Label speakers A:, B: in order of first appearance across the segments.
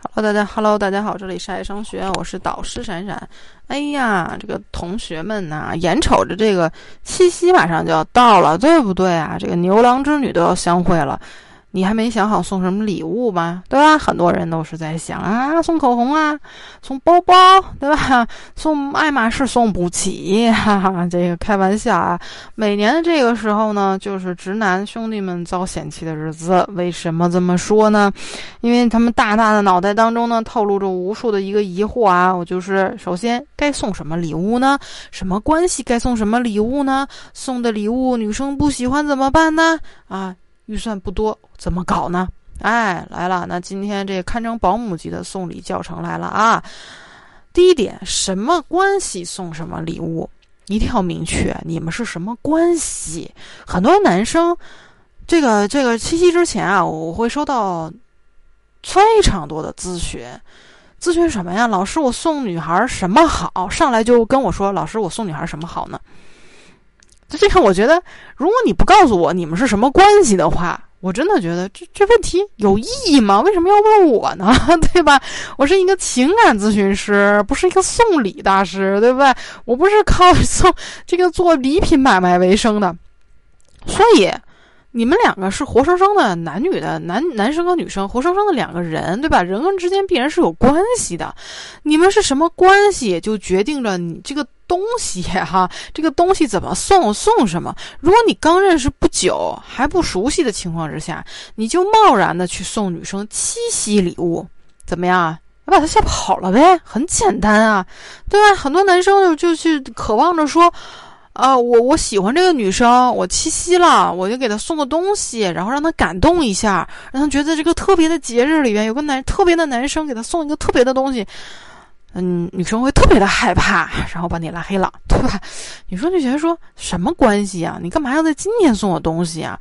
A: Hello，大家，Hello，大家好，这里是爱商学院，我是导师闪闪。哎呀，这个同学们呐，眼瞅着这个七夕马上就要到了，对不对啊？这个牛郎织女都要相会了。你还没想好送什么礼物吧？对吧？很多人都是在想啊，送口红啊，送包包，对吧？送爱马仕送不起，哈哈，这个开玩笑啊。每年的这个时候呢，就是直男兄弟们遭嫌弃的日子。为什么这么说呢？因为他们大大的脑袋当中呢，透露着无数的一个疑惑啊。我就是，首先该送什么礼物呢？什么关系该送什么礼物呢？送的礼物女生不喜欢怎么办呢？啊？预算不多，怎么搞呢？哎，来了，那今天这堪称保姆级的送礼教程来了啊！第一点，什么关系送什么礼物，一定要明确，你们是什么关系？很多男生，这个这个七夕之前啊，我会收到非常多的咨询，咨询什么呀？老师，我送女孩什么好？上来就跟我说，老师，我送女孩什么好呢？就这个，我觉得，如果你不告诉我你们是什么关系的话，我真的觉得这这问题有意义吗？为什么要问我呢？对吧？我是一个情感咨询师，不是一个送礼大师，对不对？我不是靠送这个做礼品买卖为生的，所以你们两个是活生生的男女的男男生和女生，活生生的两个人，对吧？人跟之间必然是有关系的，你们是什么关系，就决定着你这个。东西哈，这个东西怎么送？送什么？如果你刚认识不久，还不熟悉的情况之下，你就贸然的去送女生七夕礼物，怎么样？要把她吓跑了呗？很简单啊，对吧？很多男生就就去渴望着说，啊，我我喜欢这个女生，我七夕了，我就给她送个东西，然后让她感动一下，让她觉得这个特别的节日里边有个男特别的男生给她送一个特别的东西。嗯，女生会特别的害怕，然后把你拉黑了，对吧？女生就觉得说什么关系啊？你干嘛要在今天送我东西啊？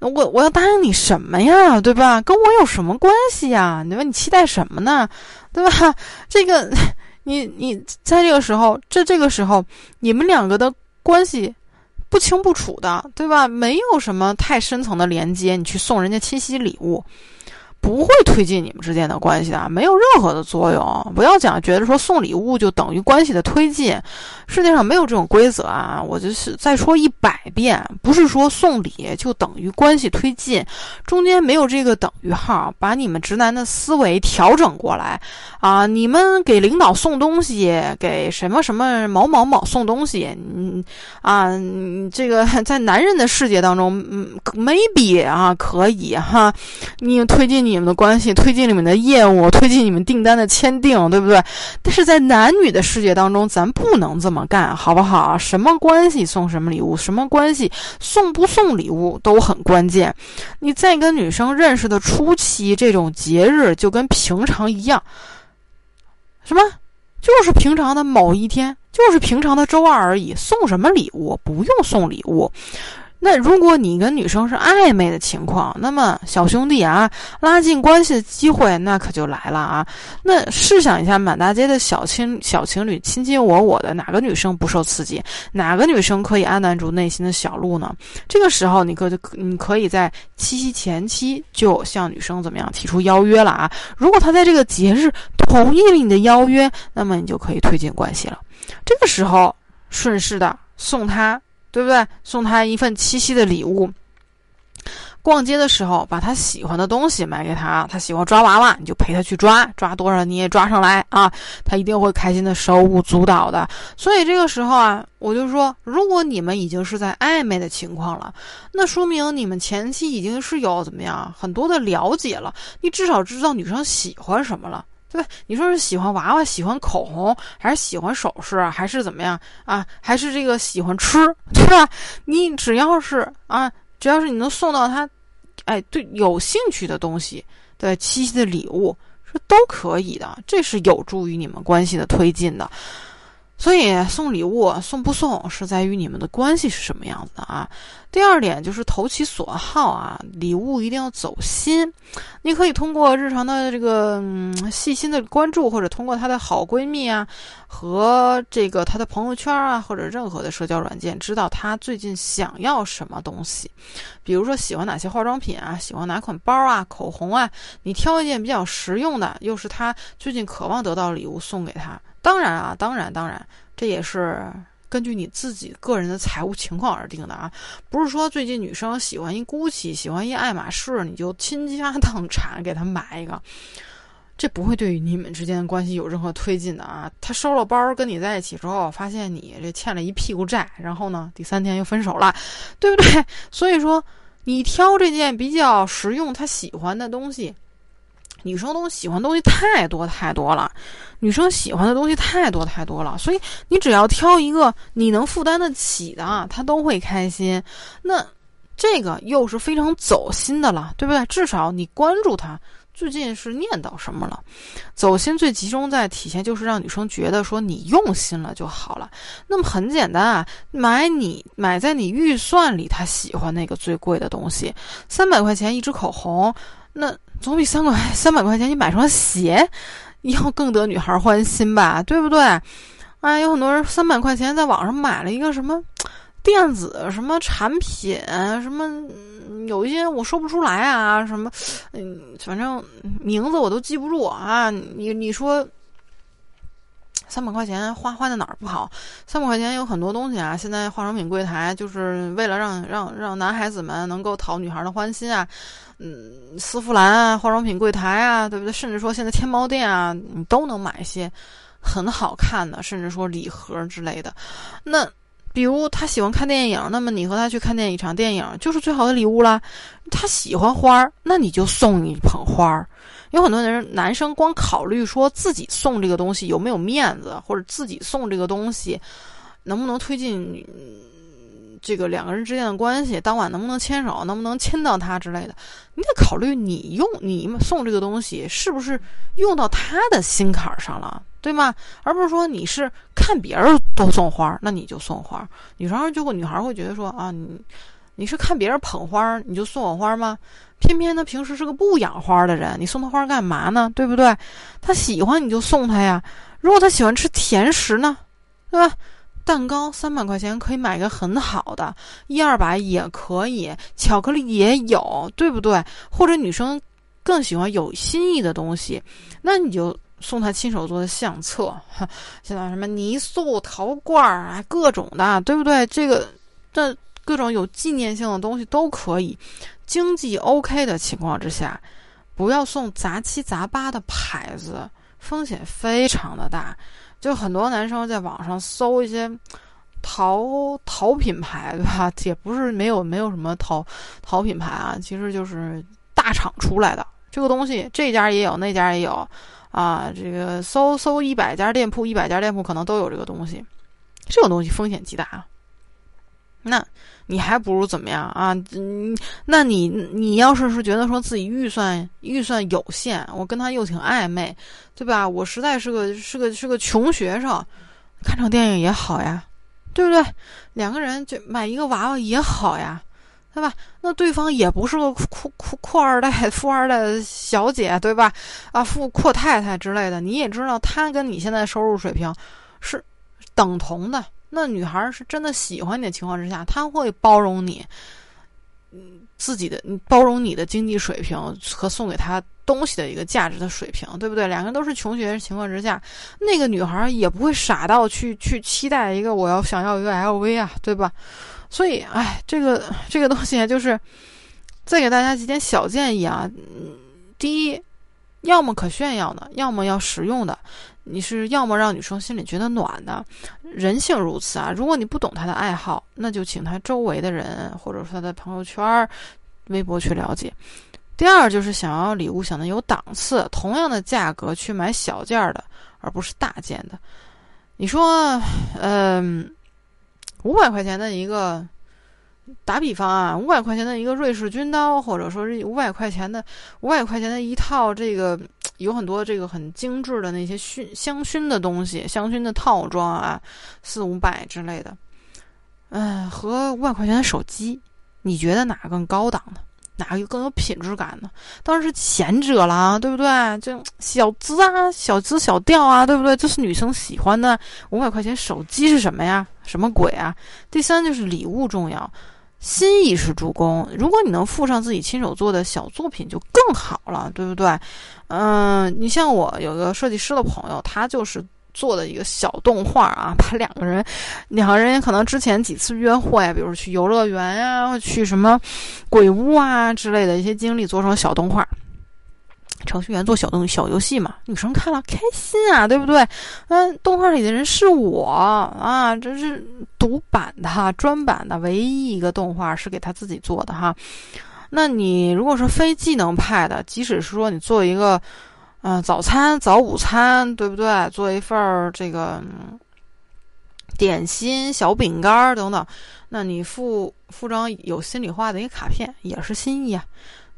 A: 我我要答应你什么呀？对吧？跟我有什么关系呀？对吧？你期待什么呢？对吧？这个，你你在这个时候，这这个时候，你们两个的关系不清不楚的，对吧？没有什么太深层的连接，你去送人家七夕礼物。不会推进你们之间的关系的，没有任何的作用。不要讲觉得说送礼物就等于关系的推进，世界上没有这种规则啊！我就是再说一百遍，不是说送礼就等于关系推进，中间没有这个等于号。把你们直男的思维调整过来啊！你们给领导送东西，给什么什么某某某送东西，嗯啊，这个在男人的世界当中，嗯，maybe 啊可以哈，你推进你。你们的关系推进你们的业务，推进你们订单的签订，对不对？但是在男女的世界当中，咱不能这么干，好不好？什么关系送什么礼物，什么关系送不送礼物都很关键。你在跟女生认识的初期，这种节日就跟平常一样，什么？就是平常的某一天，就是平常的周二而已。送什么礼物？不用送礼物。那如果你跟女生是暧昧的情况，那么小兄弟啊，拉近关系的机会那可就来了啊！那试想一下，满大街的小情小情侣卿卿我我的，哪个女生不受刺激？哪个女生可以按捺住内心的小鹿呢？这个时候，你可就你可以在七夕前期就向女生怎么样提出邀约了啊？如果她在这个节日同意了你的邀约，那么你就可以推进关系了。这个时候，顺势的送她。对不对？送他一份七夕的礼物。逛街的时候，把他喜欢的东西买给他。他喜欢抓娃娃，你就陪他去抓，抓多少你也抓上来啊！他一定会开心的，手舞足蹈的。所以这个时候啊，我就说，如果你们已经是在暧昧的情况了，那说明你们前期已经是有怎么样很多的了解了。你至少知道女生喜欢什么了。对，你说是喜欢娃娃，喜欢口红，还是喜欢首饰，还是怎么样啊？还是这个喜欢吃，对吧？你只要是啊，只要是你能送到他，哎，对，有兴趣的东西，对，七夕的礼物是都可以的，这是有助于你们关系的推进的。所以送礼物送不送是在于你们的关系是什么样子的啊。第二点就是投其所好啊，礼物一定要走心。你可以通过日常的这个嗯、细心的关注，或者通过她的好闺蜜啊和这个她的朋友圈啊，或者任何的社交软件，知道她最近想要什么东西。比如说喜欢哪些化妆品啊，喜欢哪款包啊、口红啊，你挑一件比较实用的，又是她最近渴望得到的礼物送给她。当然啊，当然，当然，这也是根据你自己个人的财务情况而定的啊，不是说最近女生喜欢一 GUCCI，喜欢一爱马仕，你就倾家荡产给她买一个，这不会对于你们之间的关系有任何推进的啊。他收了包跟你在一起之后，发现你这欠了一屁股债，然后呢，第三天又分手了，对不对？所以说，你挑这件比较实用、他喜欢的东西。女生都喜欢东西太多太多了，女生喜欢的东西太多太多了，所以你只要挑一个你能负担得起的，她都会开心。那这个又是非常走心的了，对不对？至少你关注她最近是念叨什么了。走心最集中在体现就是让女生觉得说你用心了就好了。那么很简单啊，买你买在你预算里，她喜欢那个最贵的东西，三百块钱一支口红，那。总比三百三百块钱你买双鞋要更得女孩欢心吧，对不对？啊，有很多人三百块钱在网上买了一个什么电子什么产品，什么有一些我说不出来啊，什么嗯，反正名字我都记不住啊。你你说。三百块钱花花在哪儿不好？三百块钱有很多东西啊。现在化妆品柜台就是为了让让让男孩子们能够讨女孩的欢心啊。嗯，丝芙兰啊，化妆品柜台啊，对不对？甚至说现在天猫店啊，你都能买一些很好看的，甚至说礼盒之类的。那比如他喜欢看电影，那么你和他去看电影一场电影就是最好的礼物啦。他喜欢花儿，那你就送一捧花儿。有很多人，男生光考虑说自己送这个东西有没有面子，或者自己送这个东西能不能推进这个两个人之间的关系，当晚能不能牵手，能不能亲到他之类的。你得考虑你用你送这个东西是不是用到他的心坎上了，对吗？而不是说你是看别人都送花，那你就送花。女生就会女孩会觉得说啊，你你是看别人捧花，你就送我花吗？偏偏他平时是个不养花的人，你送他花干嘛呢？对不对？他喜欢你就送他呀。如果他喜欢吃甜食呢，对吧？蛋糕三百块钱可以买个很好的，一二百也可以，巧克力也有，对不对？或者女生更喜欢有心意的东西，那你就送他亲手做的相册，现在什么泥塑陶罐啊，各种的，对不对？这个这各种有纪念性的东西都可以。经济 OK 的情况之下，不要送杂七杂八的牌子，风险非常的大。就很多男生在网上搜一些淘淘品牌，对吧？也不是没有没有什么淘淘品牌啊，其实就是大厂出来的这个东西，这家也有，那家也有啊。这个搜搜一百家店铺，一百家店铺可能都有这个东西，这种东西风险极大。那你还不如怎么样啊？嗯，那你你要是是觉得说自己预算预算有限，我跟他又挺暧昧，对吧？我实在是个是个是个穷学生，看场电影也好呀，对不对？两个人就买一个娃娃也好呀，对吧？那对方也不是个酷酷酷二代、富二代小姐，对吧？啊，富阔太太之类的，你也知道，他跟你现在收入水平是等同的。那女孩是真的喜欢你的情况之下，她会包容你，嗯，自己的包容你的经济水平和送给她东西的一个价值的水平，对不对？两个人都是穷学生情况之下，那个女孩也不会傻到去去期待一个我要想要一个 LV 啊，对吧？所以，哎，这个这个东西就是再给大家几点小建议啊。嗯，第一，要么可炫耀的，要么要实用的。你是要么让女生心里觉得暖的，人性如此啊。如果你不懂她的爱好，那就请她周围的人或者说她的朋友圈、微博去了解。第二就是想要礼物想的有档次，同样的价格去买小件的，而不是大件的。你说，嗯，五百块钱的一个打比方啊，五百块钱的一个瑞士军刀，或者说是五百块钱的五百块钱的一套这个有很多这个很精致的那些熏香薰的东西，香薰的套装啊，四五百之类的，嗯，和五百块钱的手机，你觉得哪个更高档呢？哪个更有品质感呢？当然是前者了，对不对？这小资啊，小资小调啊，对不对？这是女生喜欢的。五百块钱手机是什么呀？什么鬼啊？第三就是礼物重要，心意是助攻。如果你能附上自己亲手做的小作品，就更好了，对不对？嗯，你像我有个设计师的朋友，他就是。做的一个小动画啊，把两个人，两个人也可能之前几次约会，比如去游乐园呀，去什么鬼屋啊之类的一些经历做成小动画。程序员做小动小游戏嘛，女生看了开心啊，对不对？嗯，动画里的人是我啊，这是独版的、哈专版的，唯一一个动画是给他自己做的哈。那你如果是非技能派的，即使是说你做一个。嗯，早餐、早午餐，对不对？做一份儿这个点心、小饼干等等，那你附附张有心里话的一个卡片，也是心意啊。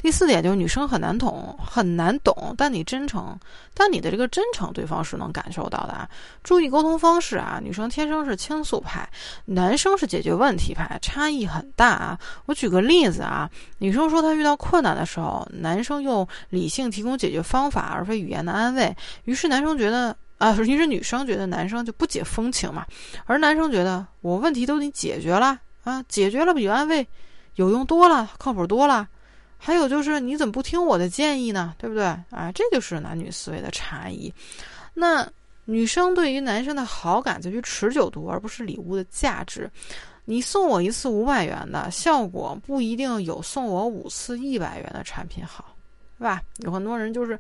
A: 第四点就是女生很难懂，很难懂，但你真诚，但你的这个真诚，对方是能感受到的啊。注意沟通方式啊，女生天生是倾诉派，男生是解决问题派，差异很大啊。我举个例子啊，女生说她遇到困难的时候，男生用理性提供解决方法，而非语言的安慰，于是男生觉得啊，于是女生觉得男生就不解风情嘛，而男生觉得我问题都给你解决了啊，解决了比安慰有用多了，靠谱多了。还有就是，你怎么不听我的建议呢？对不对？啊，这就是男女思维的差异。那女生对于男生的好感在于持久度，而不是礼物的价值。你送我一次五百元的效果，不一定有送我五次一百元的产品好，是吧？有很多人就是，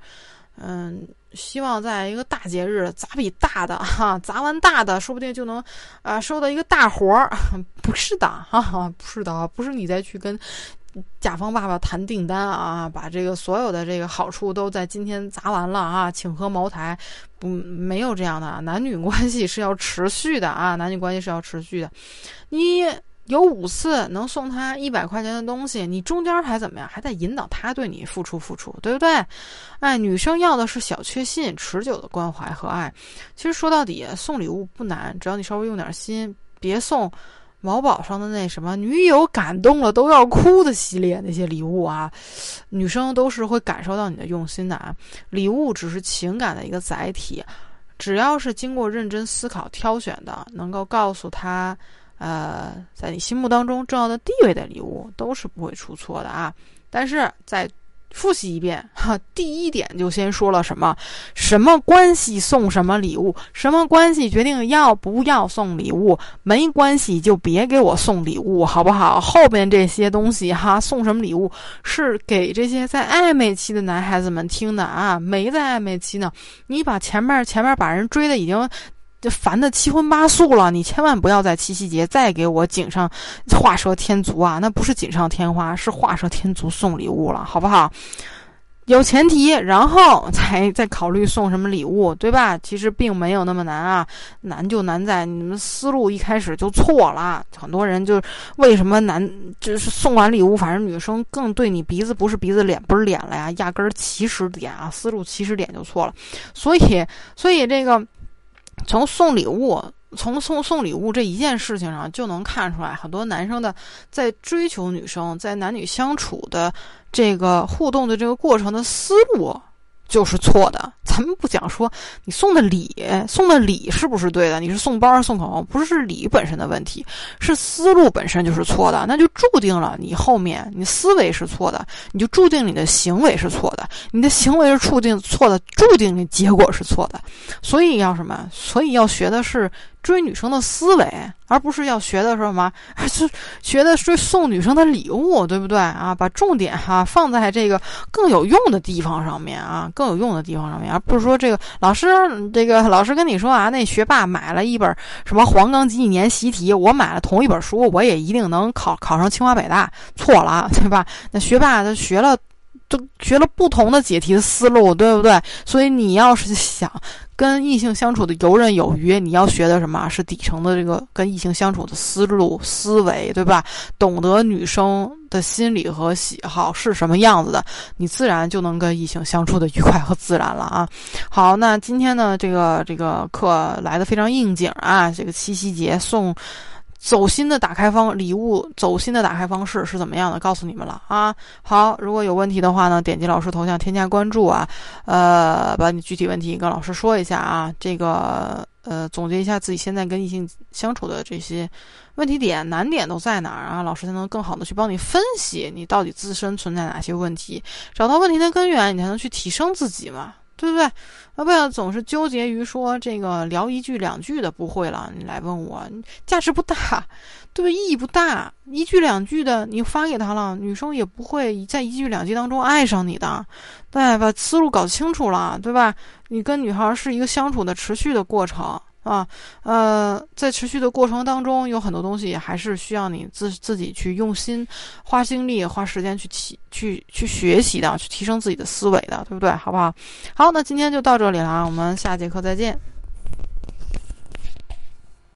A: 嗯，希望在一个大节日砸笔大的哈，砸完大的，说不定就能啊收到一个大活儿。不是的，哈哈，不是的，不是你再去跟。甲方爸爸谈订单啊，把这个所有的这个好处都在今天砸完了啊，请喝茅台，不没有这样的，男女关系是要持续的啊，男女关系是要持续的。你有五次能送他一百块钱的东西，你中间还怎么样？还在引导他对你付出付出，对不对？哎，女生要的是小确幸、持久的关怀和爱。其实说到底，送礼物不难，只要你稍微用点心，别送。某宝上的那什么女友感动了都要哭的系列那些礼物啊，女生都是会感受到你的用心的啊。礼物只是情感的一个载体，只要是经过认真思考挑选的，能够告诉他，呃，在你心目当中重要的地位的礼物，都是不会出错的啊。但是在复习一遍哈，第一点就先说了什么？什么关系送什么礼物？什么关系决定要不要送礼物？没关系就别给我送礼物，好不好？后边这些东西哈，送什么礼物是给这些在暧昧期的男孩子们听的啊？没在暧昧期呢，你把前面前面把人追的已经。就烦的七荤八素了，你千万不要在七夕节再给我锦上画蛇添足啊！那不是锦上添花，是画蛇添足送礼物了，好不好？有前提，然后 才再考虑送什么礼物，对吧？其实并没有那么难啊，难就难在你们思路一开始就错了。很多人就为什么难，就是送完礼物，反正女生更对你鼻子不是鼻子脸不是脸了呀，压根儿起始点啊，思路起始点就错了。所以，所以这个。从送礼物，从送送礼物这一件事情上就能看出来，很多男生的在追求女生，在男女相处的这个互动的这个过程的思路。就是错的。咱们不讲说你送的礼，送的礼是不是对的？你是送包送口红，不是礼本身的问题，是思路本身就是错的。那就注定了你后面你思维是错的，你就注定你的行为是错的。你的行为是注定错的，注定你结果是错的。所以要什么？所以要学的是。追女生的思维，而不是要学的什么？是学的是送女生的礼物，对不对啊？把重点哈放在这个更有用的地方上面啊，更有用的地方上面，而不是说这个老师，这个老师跟你说啊，那学霸买了一本什么黄冈几几年习题，我买了同一本书，我也一定能考考上清华北大，错了，对吧？那学霸他学了。就学了不同的解题的思路，对不对？所以你要是想跟异性相处的游刃有余，你要学的什么是底层的这个跟异性相处的思路、思维，对吧？懂得女生的心理和喜好是什么样子的，你自然就能跟异性相处的愉快和自然了啊。好，那今天呢，这个这个课来的非常应景啊，这个七夕节送。走心的打开方礼物，走心的打开方式是怎么样的？告诉你们了啊！好，如果有问题的话呢，点击老师头像添加关注啊，呃，把你具体问题跟老师说一下啊。这个呃，总结一下自己现在跟异性相处的这些问题点、难点都在哪儿啊？老师才能更好的去帮你分析你到底自身存在哪些问题，找到问题的根源，你才能去提升自己嘛。对不对？啊不要总是纠结于说这个聊一句两句的不会了？你来问我，价值不大，对不对？意义不大。一句两句的你发给他了，女生也不会在一句两句当中爱上你的。对，把思路搞清楚了，对吧？你跟女孩是一个相处的持续的过程。啊，呃，在持续的过程当中，有很多东西还是需要你自自己去用心、花精力、花时间去提、去去学习的，去提升自己的思维的，对不对？好不好？好，那今天就到这里了，我们下节课再见。